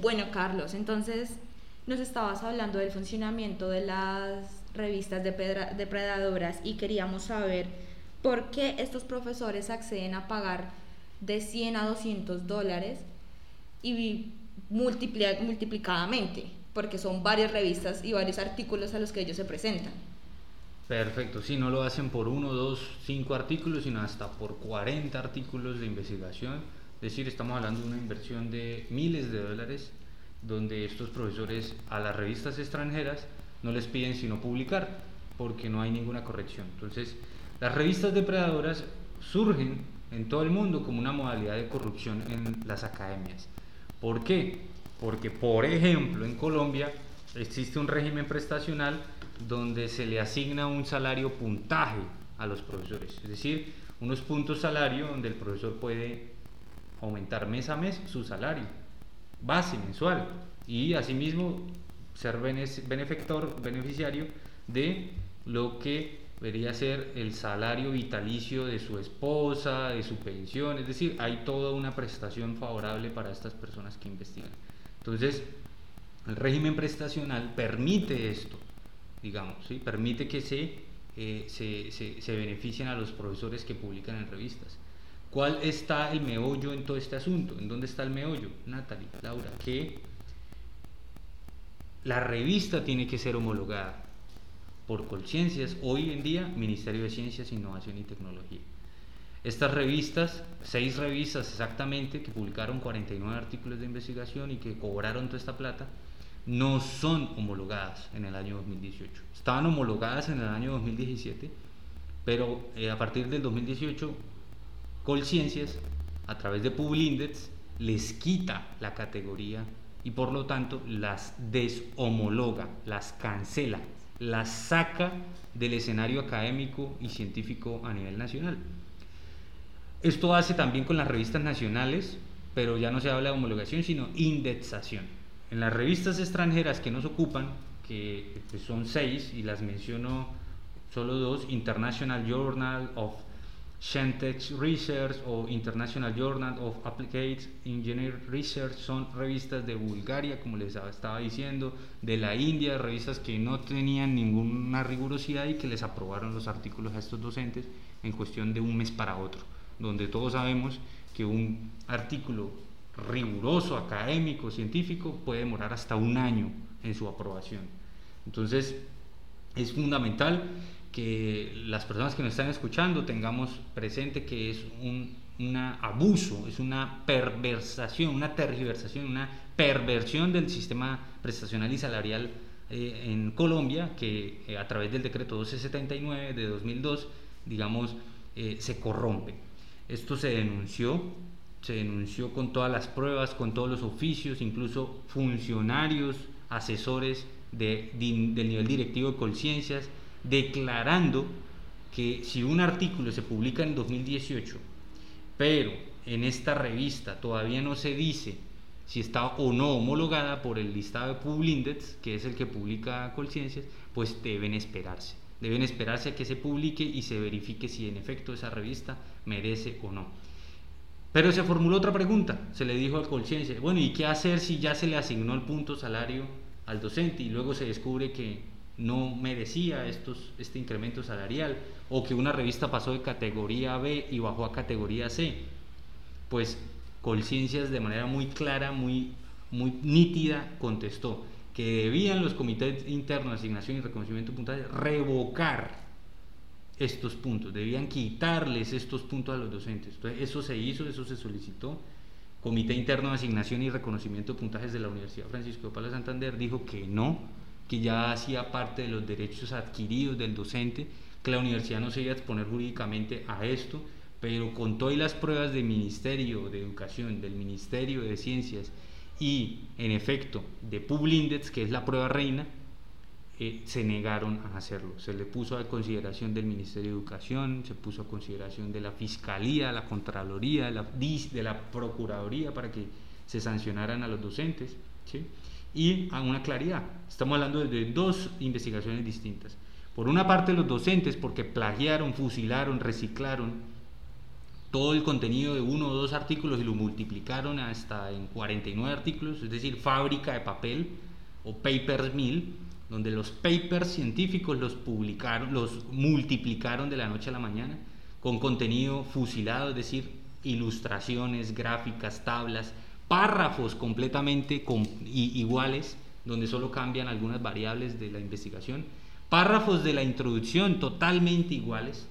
Bueno, Carlos, entonces nos estabas hablando del funcionamiento de las revistas depredadoras y queríamos saber por qué estos profesores acceden a pagar de 100 a 200 dólares y multiplicadamente, porque son varias revistas y varios artículos a los que ellos se presentan. Perfecto, si no lo hacen por uno, dos, cinco artículos, sino hasta por 40 artículos de investigación. Es decir, estamos hablando de una inversión de miles de dólares, donde estos profesores a las revistas extranjeras no les piden sino publicar, porque no hay ninguna corrección. Entonces, las revistas depredadoras surgen en todo el mundo como una modalidad de corrupción en las academias. ¿Por qué? Porque, por ejemplo, en Colombia existe un régimen prestacional donde se le asigna un salario puntaje a los profesores, es decir, unos puntos salario donde el profesor puede aumentar mes a mes su salario base mensual y asimismo ser benefactor, beneficiario de lo que debería ser el salario vitalicio de su esposa, de su pensión, es decir, hay toda una prestación favorable para estas personas que investigan. Entonces, el régimen prestacional permite esto, digamos, ¿sí? permite que se, eh, se, se, se beneficien a los profesores que publican en revistas. ¿Cuál está el meollo en todo este asunto? ¿En dónde está el meollo? Natalie, Laura, que la revista tiene que ser homologada por Colciencias, hoy en día Ministerio de Ciencias, Innovación y Tecnología. Estas revistas, seis revistas exactamente, que publicaron 49 artículos de investigación y que cobraron toda esta plata, no son homologadas en el año 2018. Estaban homologadas en el año 2017, pero eh, a partir del 2018, Colciencias, a través de Publindex, les quita la categoría y por lo tanto las deshomologa, las cancela, la saca del escenario académico y científico a nivel nacional. Esto hace también con las revistas nacionales, pero ya no se habla de homologación, sino indexación. En las revistas extranjeras que nos ocupan, que son seis y las menciono solo dos, International Journal of Shantech Research o International Journal of Applied Engineering Research son revistas de Bulgaria, como les estaba diciendo, de la India, revistas que no tenían ninguna rigurosidad y que les aprobaron los artículos a estos docentes en cuestión de un mes para otro, donde todos sabemos que un artículo riguroso, académico, científico, puede demorar hasta un año en su aprobación. Entonces, es fundamental que las personas que nos están escuchando tengamos presente que es un abuso, es una perversación, una tergiversación, una perversión del sistema prestacional y salarial eh, en Colombia que eh, a través del decreto 1279 de 2002, digamos, eh, se corrompe. Esto se denunció, se denunció con todas las pruebas, con todos los oficios, incluso funcionarios, asesores de, del nivel directivo de Colciencias, declarando que si un artículo se publica en 2018, pero en esta revista todavía no se dice si está o no homologada por el listado de Publindex, que es el que publica Colciencias, pues deben esperarse. Deben esperarse a que se publique y se verifique si en efecto esa revista merece o no. Pero se formuló otra pregunta, se le dijo a Colciencias, bueno, ¿y qué hacer si ya se le asignó el punto salario al docente y luego se descubre que no merecía estos, este incremento salarial o que una revista pasó de categoría B y bajó a categoría C. Pues Colciencias de manera muy clara, muy, muy nítida contestó que debían los comités internos de asignación y reconocimiento puntajes revocar estos puntos, debían quitarles estos puntos a los docentes. Entonces, eso se hizo, eso se solicitó. Comité Interno de Asignación y Reconocimiento de Puntajes de la Universidad Francisco de Paula Santander dijo que no, que ya hacía parte de los derechos adquiridos del docente, que la universidad no se iba a exponer jurídicamente a esto, pero con todas las pruebas del Ministerio de Educación, del Ministerio de Ciencias y, en efecto, de Publindex, que es la prueba reina, eh, se negaron a hacerlo. Se le puso a consideración del Ministerio de Educación, se puso a consideración de la Fiscalía, la Contraloría, la, de la Procuraduría para que se sancionaran a los docentes. ¿sí? Y a una claridad. Estamos hablando de dos investigaciones distintas. Por una parte los docentes porque plagiaron, fusilaron, reciclaron todo el contenido de uno o dos artículos y lo multiplicaron hasta en 49 artículos, es decir, fábrica de papel o papers mill, donde los papers científicos los publicaron, los multiplicaron de la noche a la mañana con contenido fusilado, es decir, ilustraciones, gráficas, tablas, párrafos completamente iguales, donde solo cambian algunas variables de la investigación, párrafos de la introducción totalmente iguales,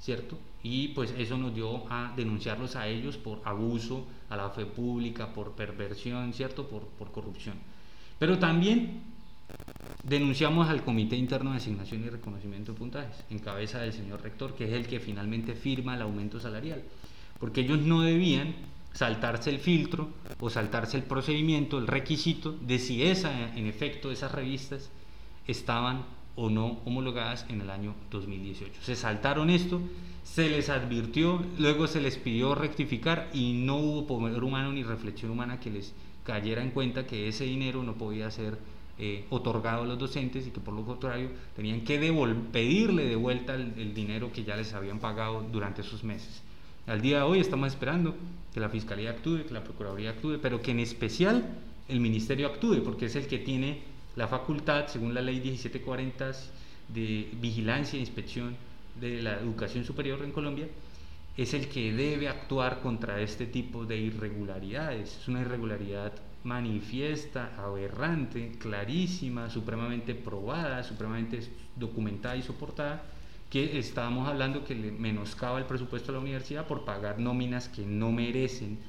¿cierto? Y pues eso nos dio a denunciarlos a ellos por abuso a la fe pública, por perversión, ¿cierto? Por, por corrupción. Pero también denunciamos al Comité Interno de Asignación y Reconocimiento de Puntajes, en cabeza del señor rector, que es el que finalmente firma el aumento salarial, porque ellos no debían saltarse el filtro o saltarse el procedimiento, el requisito de si esa, en efecto esas revistas estaban o no homologadas en el año 2018. Se saltaron esto, se les advirtió, luego se les pidió rectificar y no hubo poder humano ni reflexión humana que les cayera en cuenta que ese dinero no podía ser eh, otorgado a los docentes y que por lo contrario tenían que pedirle de vuelta el dinero que ya les habían pagado durante esos meses. Al día de hoy estamos esperando que la Fiscalía actúe, que la Procuraduría actúe, pero que en especial el Ministerio actúe, porque es el que tiene la facultad, según la Ley 1740 de vigilancia e inspección de la educación superior en Colombia, es el que debe actuar contra este tipo de irregularidades. Es una irregularidad manifiesta, aberrante, clarísima, supremamente probada, supremamente documentada y soportada, que estábamos hablando que le menoscaba el presupuesto de la universidad por pagar nóminas que no merecen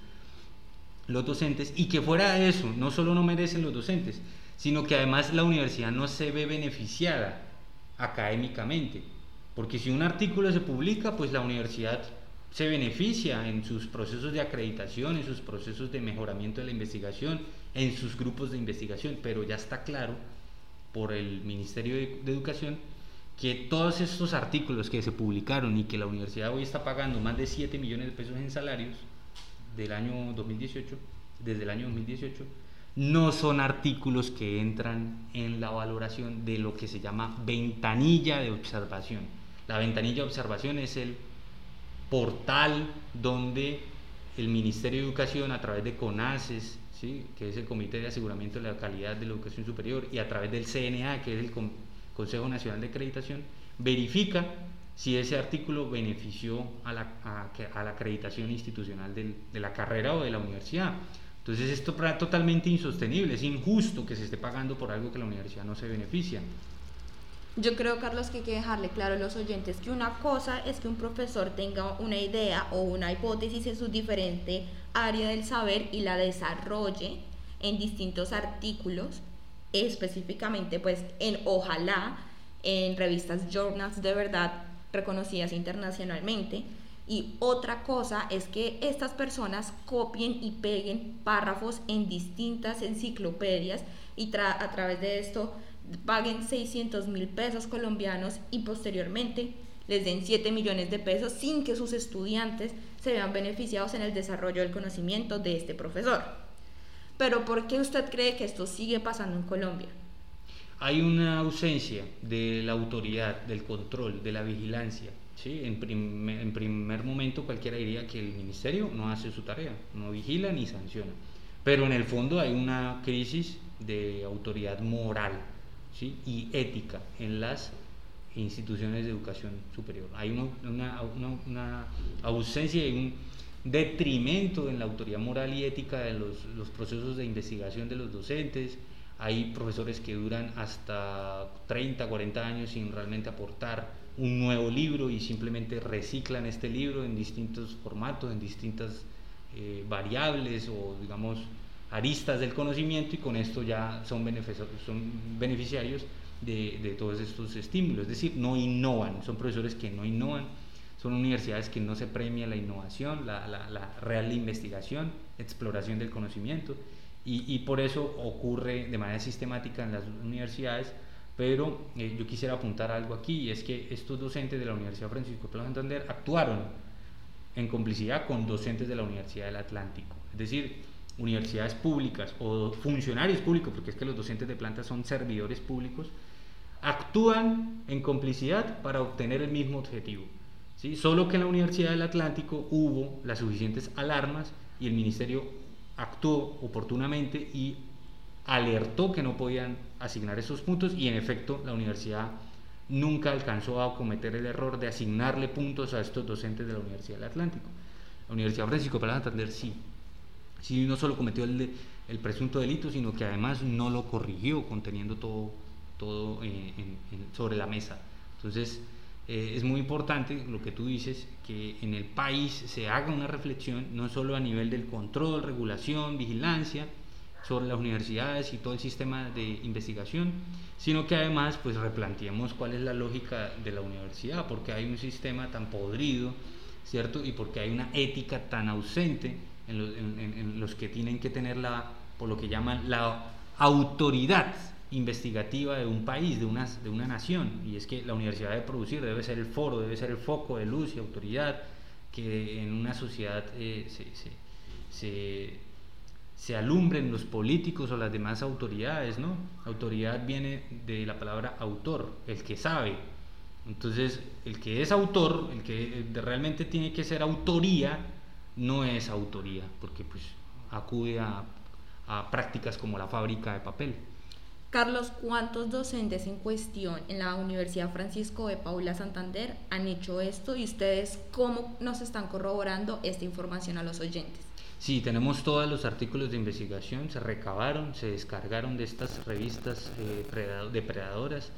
los docentes y que fuera de eso, no solo no merecen los docentes, sino que además la universidad no se ve beneficiada académicamente, porque si un artículo se publica, pues la universidad se beneficia en sus procesos de acreditación, en sus procesos de mejoramiento de la investigación, en sus grupos de investigación, pero ya está claro por el Ministerio de, Educación que todos estos artículos que se publicaron y que la universidad hoy está pagando más de 7 millones de pesos en salarios del año 2018, desde el año 2018, no son artículos que entran en la valoración de lo que se llama ventanilla de observación. La ventanilla de observación es el portal donde el Ministerio de Educación a través de CONACES, ¿sí? que es el Comité de Aseguramiento de la Calidad de la Educación Superior, y a través del CNA, que es el Consejo Nacional de Acreditación, verifica si ese artículo benefició a la, a, la acreditación institucional de la carrera o de la universidad. Entonces esto es totalmente insostenible, es injusto que se esté pagando por algo que la universidad no se beneficia. Yo creo, Carlos, que hay que dejarle claro a los oyentes que una cosa es que un profesor tenga una idea o una hipótesis en su diferente área del saber y la desarrolle en distintos artículos específicamente pues en ojalá en revistas journals de verdad reconocidas internacionalmente y otra cosa es que estas personas copien y peguen párrafos en distintas enciclopedias y a través de esto paguen 600 mil pesos colombianos y posteriormente les den 7 millones de pesos sin que sus estudiantes se vean beneficiados en el desarrollo del conocimiento de este profesor. Pero ¿por qué usted cree que esto sigue pasando en Colombia? Hay una ausencia de la autoridad, del control, de la vigilancia. ¿sí? En, en primer momento cualquiera diría que el ministerio no hace su tarea, no vigila ni sanciona. Pero en el fondo hay una crisis de autoridad moral ¿sí? y ética en las instituciones de educación superior. Hay una, una, una ausencia y un detrimento en la autoridad moral y ética de los, procesos de investigación de los docentes. Hay profesores que duran hasta 30, 40 años sin realmente aportar un nuevo libro y simplemente reciclan este libro en distintos formatos, en distintas eh, variables o digamos aristas del conocimiento y con esto ya son, son beneficiarios de, de todos estos estímulos. Es decir, no innovan, son profesores que no innovan son universidades que no se premia la innovación, la, la, real investigación, exploración del conocimiento, y, y, por eso ocurre de manera sistemática en las universidades, pero eh, yo quisiera apuntar algo aquí, y es que estos docentes de la Universidad Francisco de Santander actuaron en complicidad con docentes de la Universidad del Atlántico, es decir, universidades públicas o funcionarios públicos, porque es que los docentes de planta son servidores públicos, actúan en complicidad para obtener el mismo objetivo ¿sí? Solo que en la Universidad del Atlántico hubo las suficientes alarmas y el ministerio actuó oportunamente y alertó que no podían asignar esos puntos y en efecto la universidad nunca alcanzó a cometer el error de asignarle puntos a estos docentes de la Universidad del Atlántico. La Universidad Francisco de Santander sí, sí no solo cometió el, el, presunto delito, sino que además no lo corrigió conteniendo todo, todo eh, sobre la mesa. Entonces, eh, es muy importante lo que tú dices, que en el país se haga una reflexión, no solo a nivel del control, regulación, vigilancia, sobre las universidades y todo el sistema de investigación, sino que además pues replanteemos cuál es la lógica de la universidad, porque hay un sistema tan podrido, ¿cierto? Y porque hay una ética tan ausente en los, que tienen que tener la, por lo que llaman la autoridad investigativa de un país, de una, de una nación, y es que la universidad debe producir, debe ser el foro, debe ser el foco de luz y autoridad que en una sociedad eh, se, se se alumbren los políticos o las demás autoridades, ¿no? Autoridad viene de la palabra autor, el que sabe. Entonces, el que es autor, el que realmente tiene que ser autoría, no es autoría, porque pues acude a, a prácticas como la fábrica de papel. Carlos, ¿cuántos docentes en cuestión en la Universidad Francisco de Paula Santander han hecho esto y ustedes cómo nos están corroborando esta información a los oyentes? Sí, tenemos todos los artículos de investigación, se recabaron, se descargaron de estas revistas eh, depredadoras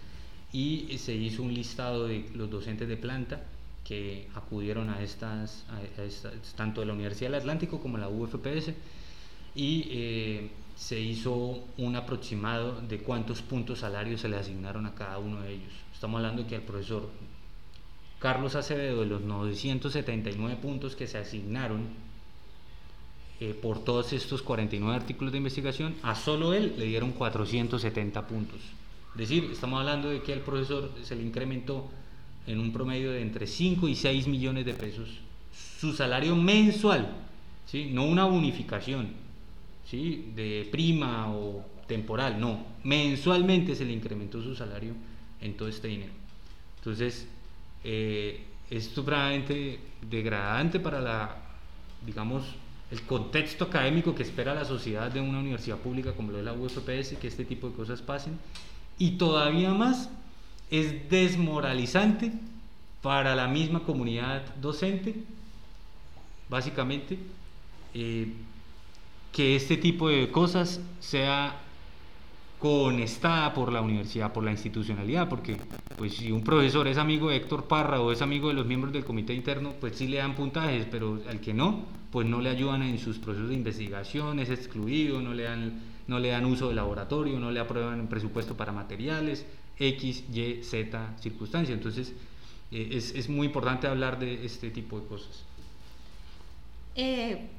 y se hizo un listado de los docentes de planta que acudieron a estas, tanto de la Universidad del Atlántico como la UFPS, y eh, se hizo un aproximado de cuántos puntos salarios se le asignaron a cada uno de ellos. Estamos hablando de que al profesor Carlos Acevedo, de los 979 puntos que se asignaron, eh, por todos estos 49 artículos de investigación, a solo él le dieron 470 puntos. Es decir, estamos hablando de que al profesor se le incrementó en un promedio de entre 5 y 6 millones de pesos su salario mensual, ¿sí? no una bonificación ¿sí? de prima o temporal, no, mensualmente se le incrementó su salario en todo este dinero. Entonces, eh, es supremamente degradante para la, digamos, el contexto académico que espera la sociedad de una universidad pública como lo es la UFPS, que este tipo de cosas pasen. Y todavía más es desmoralizante para la misma comunidad docente, básicamente, eh, que este tipo de cosas sea conestada por la universidad, por la institucionalidad, porque pues si un profesor es amigo de Héctor Parra o es amigo de los miembros del comité interno, pues sí le dan puntajes, pero al que no, pues no le ayudan en sus procesos de investigación, es excluido, no le dan, no le dan uso de laboratorio, no le aprueban presupuesto para materiales, X, Y, Z circunstancia. Entonces eh, es, es, muy importante hablar de este tipo de cosas. Eh,